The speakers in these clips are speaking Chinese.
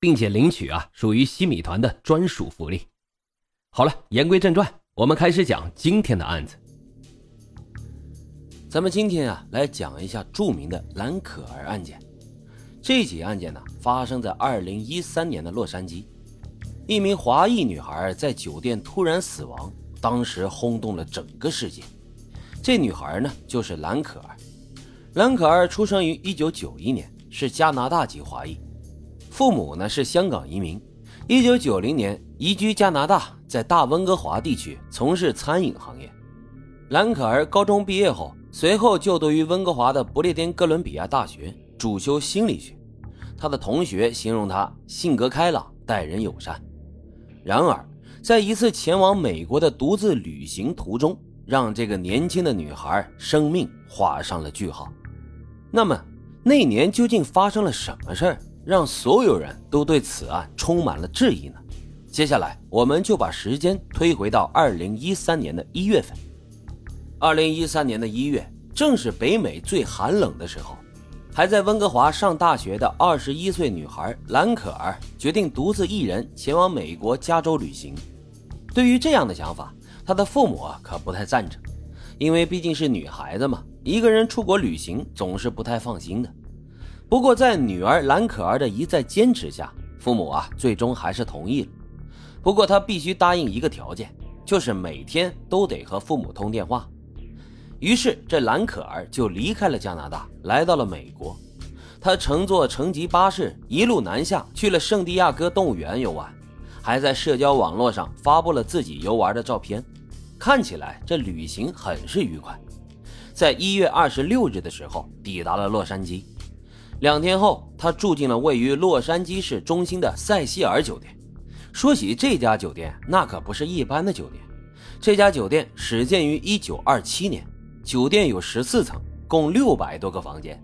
并且领取啊，属于西米团的专属福利。好了，言归正传，我们开始讲今天的案子。咱们今天啊，来讲一下著名的蓝可儿案件。这起案件呢，发生在二零一三年的洛杉矶，一名华裔女孩在酒店突然死亡，当时轰动了整个世界。这女孩呢，就是蓝可儿。蓝可儿出生于一九九一年，是加拿大籍华裔。父母呢是香港移民，一九九零年移居加拿大，在大温哥华地区从事餐饮行业。兰可儿高中毕业后，随后就读于温哥华的不列颠哥伦比亚大学，主修心理学。他的同学形容他性格开朗，待人友善。然而，在一次前往美国的独自旅行途中，让这个年轻的女孩生命画上了句号。那么，那年究竟发生了什么事儿？让所有人都对此案充满了质疑呢。接下来，我们就把时间推回到二零一三年的一月份。二零一三年的一月，正是北美最寒冷的时候。还在温哥华上大学的二十一岁女孩兰可儿决定独自一人前往美国加州旅行。对于这样的想法，她的父母啊可不太赞成，因为毕竟是女孩子嘛，一个人出国旅行总是不太放心的。不过，在女儿兰可儿的一再坚持下，父母啊最终还是同意了。不过，他必须答应一个条件，就是每天都得和父母通电话。于是，这兰可儿就离开了加拿大，来到了美国。他乘坐城际巴士一路南下，去了圣地亚哥动物园游玩，还在社交网络上发布了自己游玩的照片。看起来这旅行很是愉快。在一月二十六日的时候，抵达了洛杉矶。两天后，他住进了位于洛杉矶市中心的塞西尔酒店。说起这家酒店，那可不是一般的酒店。这家酒店始建于1927年，酒店有十四层，共六百多个房间。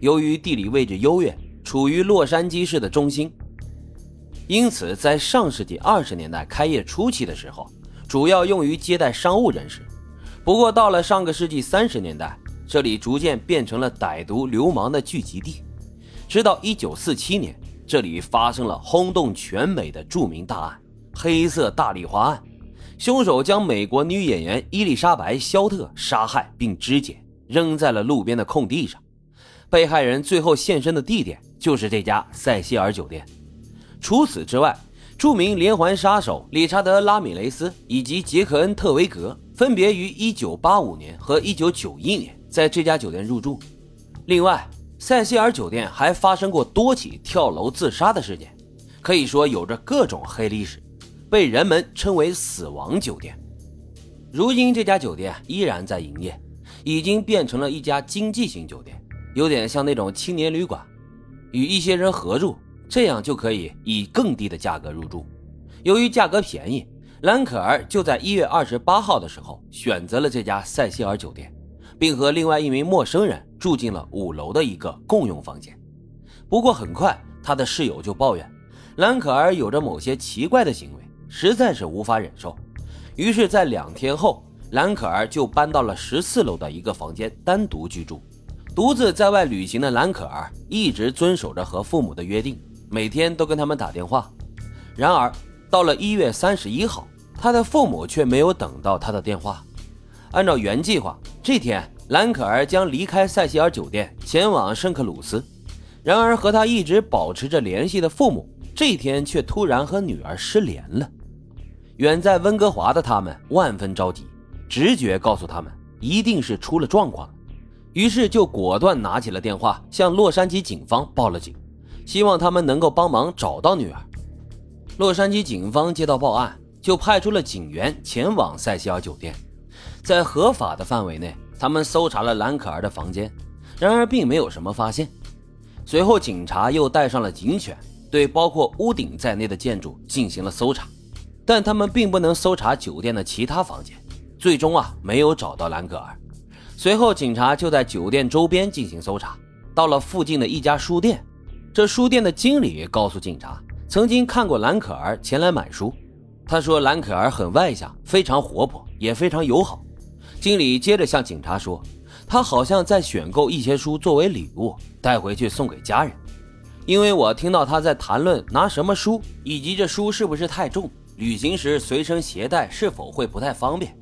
由于地理位置优越，处于洛杉矶市的中心，因此在上世纪二十年代开业初期的时候，主要用于接待商务人士。不过到了上个世纪三十年代，这里逐渐变成了歹毒流氓的聚集地，直到1947年，这里发生了轰动全美的著名大案——黑色大丽花案。凶手将美国女演员伊丽莎白·肖特杀害并肢解，扔在了路边的空地上。被害人最后现身的地点就是这家塞西尔酒店。除此之外，著名连环杀手理查德·拉米雷斯以及杰克·恩特维格分别于1985年和1991年。在这家酒店入住。另外，塞西尔酒店还发生过多起跳楼自杀的事件，可以说有着各种黑历史，被人们称为“死亡酒店”。如今，这家酒店依然在营业，已经变成了一家经济型酒店，有点像那种青年旅馆，与一些人合住，这样就可以以更低的价格入住。由于价格便宜，兰可儿就在一月二十八号的时候选择了这家塞西尔酒店。并和另外一名陌生人住进了五楼的一个共用房间。不过很快，他的室友就抱怨兰可儿有着某些奇怪的行为，实在是无法忍受。于是，在两天后，兰可儿就搬到了十四楼的一个房间单独居住。独自在外旅行的兰可儿一直遵守着和父母的约定，每天都跟他们打电话。然而，到了一月三十一号，他的父母却没有等到他的电话。按照原计划，这天。兰可儿将离开塞西尔酒店，前往圣克鲁斯。然而，和他一直保持着联系的父母，这天却突然和女儿失联了。远在温哥华的他们万分着急，直觉告诉他们一定是出了状况，于是就果断拿起了电话，向洛杉矶警方报了警，希望他们能够帮忙找到女儿。洛杉矶警方接到报案，就派出了警员前往塞西尔酒店，在合法的范围内。他们搜查了兰可儿的房间，然而并没有什么发现。随后，警察又带上了警犬，对包括屋顶在内的建筑进行了搜查。但他们并不能搜查酒店的其他房间，最终啊没有找到兰可儿。随后，警察就在酒店周边进行搜查，到了附近的一家书店，这书店的经理告诉警察，曾经看过兰可儿前来买书。他说兰可儿很外向，非常活泼，也非常友好。经理接着向警察说，他好像在选购一些书作为礼物带回去送给家人。因为我听到他在谈论拿什么书，以及这书是不是太重，旅行时随身携带是否会不太方便，